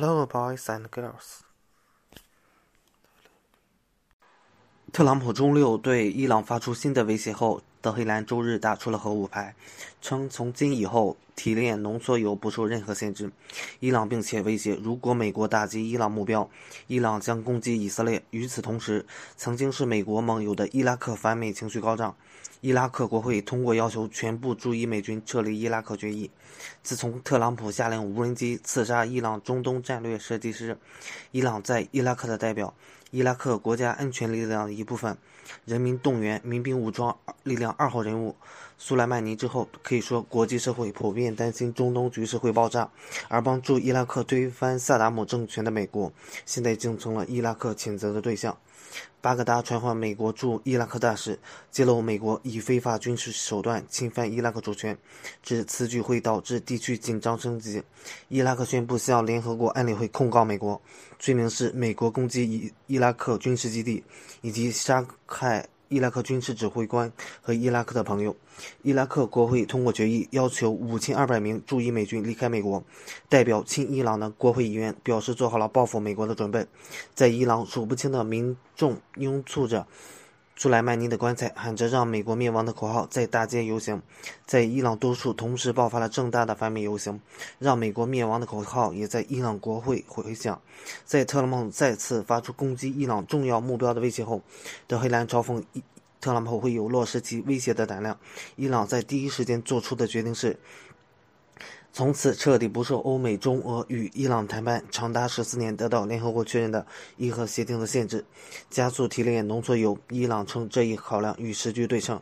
Hello, boys and girls。特朗普周六对伊朗发出新的威胁后，德黑兰周日打出了核武牌，称从今以后提炼浓缩铀不受任何限制。伊朗并且威胁，如果美国打击伊朗目标，伊朗将攻击以色列。与此同时，曾经是美国盟友的伊拉克反美情绪高涨。伊拉克国会通过要求全部驻伊美军撤离伊拉克决议。自从特朗普下令无人机刺杀伊朗中东战略设计师、伊朗在伊拉克的代表、伊拉克国家安全力量的一部分、人民动员民兵武装力量二号人物苏莱曼尼之后，可以说国际社会普遍担心中东局势会爆炸。而帮助伊拉克推翻萨达姆政权的美国，现在竟成了伊拉克谴责的对象。巴格达传唤美国驻伊拉克大使，揭露美国以非法军事手段侵犯伊拉克主权，指此举会导致地区紧张升级。伊拉克宣布向联合国安理会控告美国，罪名是美国攻击伊伊拉克军事基地以及杀害。伊拉克军事指挥官和伊拉克的朋友，伊拉克国会通过决议，要求五千二百名驻伊美军离开美国。代表亲伊朗的国会议员表示，做好了报复美国的准备。在伊朗，数不清的民众拥簇着。苏莱曼尼的棺材喊着“让美国灭亡”的口号，在大街游行。在伊朗多处同时爆发了正大的反美游行，“让美国灭亡”的口号也在伊朗国会回响。在特朗普再次发出攻击伊朗重要目标的威胁后，德黑兰嘲讽伊特朗普会有落实其威胁的胆量。伊朗在第一时间做出的决定是。从此彻底不受欧美中俄与伊朗谈判长达十四年得到联合国确认的伊核协定的限制，加速提炼浓缩铀。伊朗称这一考量与时局对称。